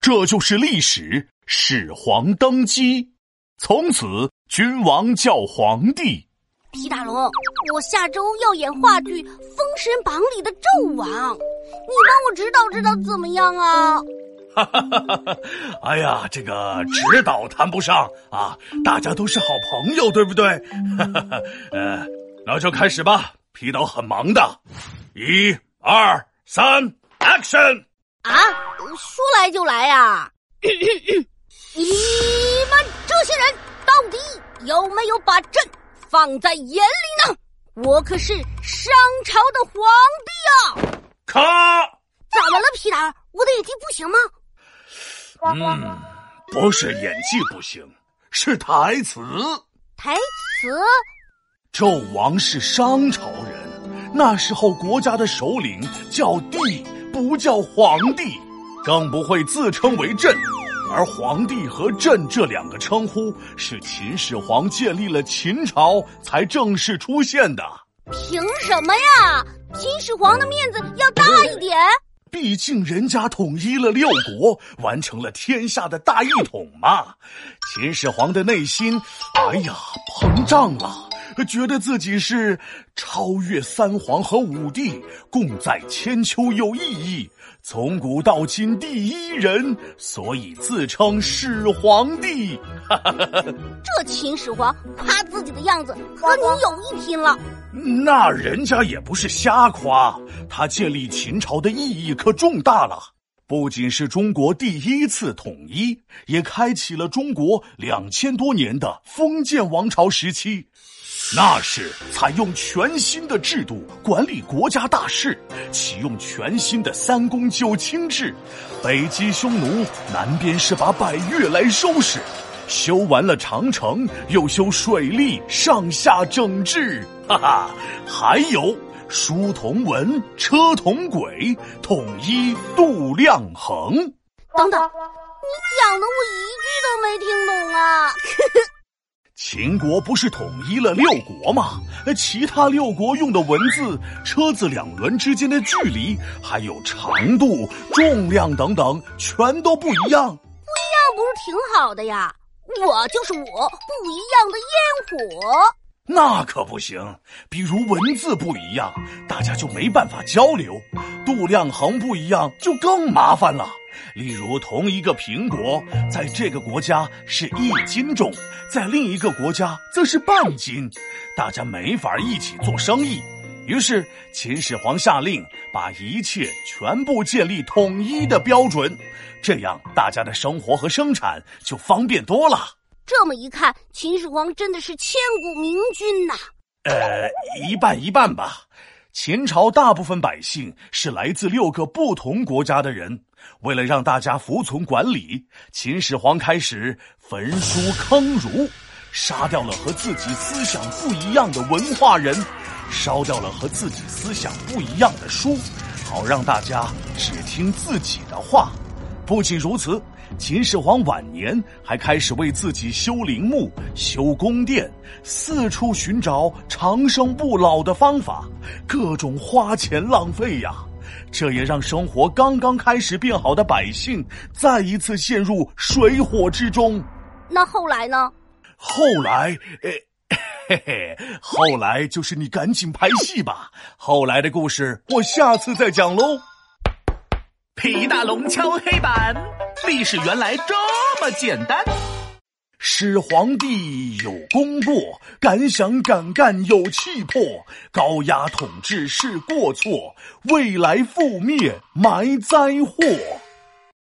这就是历史，始皇登基，从此君王叫皇帝。皮大龙，我下周要演话剧《封神榜》里的纣王，你帮我指导指导怎么样啊？哈哈哈哈哎呀，这个指导谈不上啊，大家都是好朋友，对不对？哈哈哈，呃，那就开始吧。皮导很忙的，一、二、三，Action！啊，说来就来呀！你们这些人到底有没有把朕？放在眼里呢，我可是商朝的皇帝啊！卡，怎么了，皮蛋？我的演技不行吗？嗯，不是演技不行，是台词。台词？纣王是商朝人，那时候国家的首领叫帝，不叫皇帝，更不会自称为朕。而皇帝和朕这两个称呼是秦始皇建立了秦朝才正式出现的。凭什么呀？秦始皇的面子要大一点。毕竟人家统一了六国，完成了天下的大一统嘛。秦始皇的内心，哎呀，膨胀了。觉得自己是超越三皇和五帝，共在千秋有意义，从古到今第一人，所以自称始皇帝。这秦始皇夸自己的样子和你有一拼了。那人家也不是瞎夸，他建立秦朝的意义可重大了，不仅是中国第一次统一，也开启了中国两千多年的封建王朝时期。那是采用全新的制度管理国家大事，启用全新的三公九卿制，北击匈奴，南边是把百越来收拾，修完了长城，又修水利，上下整治，哈哈，还有书同文，车同轨，统一度量衡。等等，你讲的我一句都没听懂啊！秦国不是统一了六国吗？其他六国用的文字、车子两轮之间的距离，还有长度、重量等等，全都不一样。不一样不是挺好的呀？我就是我，不一样的烟火。那可不行，比如文字不一样，大家就没办法交流；度量衡不一样，就更麻烦了。例如，同一个苹果，在这个国家是一斤重，在另一个国家则是半斤，大家没法一起做生意。于是，秦始皇下令把一切全部建立统一的标准，这样大家的生活和生产就方便多了。这么一看，秦始皇真的是千古明君呐。呃，一半一半吧。秦朝大部分百姓是来自六个不同国家的人，为了让大家服从管理，秦始皇开始焚书坑儒，杀掉了和自己思想不一样的文化人，烧掉了和自己思想不一样的书，好让大家只听自己的话。不仅如此。秦始皇晚年还开始为自己修陵墓、修宫殿，四处寻找长生不老的方法，各种花钱浪费呀！这也让生活刚刚开始变好的百姓再一次陷入水火之中。那后来呢？后来，呃，嘿嘿，后来就是你赶紧拍戏吧。后来的故事我下次再讲喽。皮大龙敲黑板，历史原来这么简单。始皇帝有功过，敢想敢干有气魄，高压统治是过错，未来覆灭埋灾祸。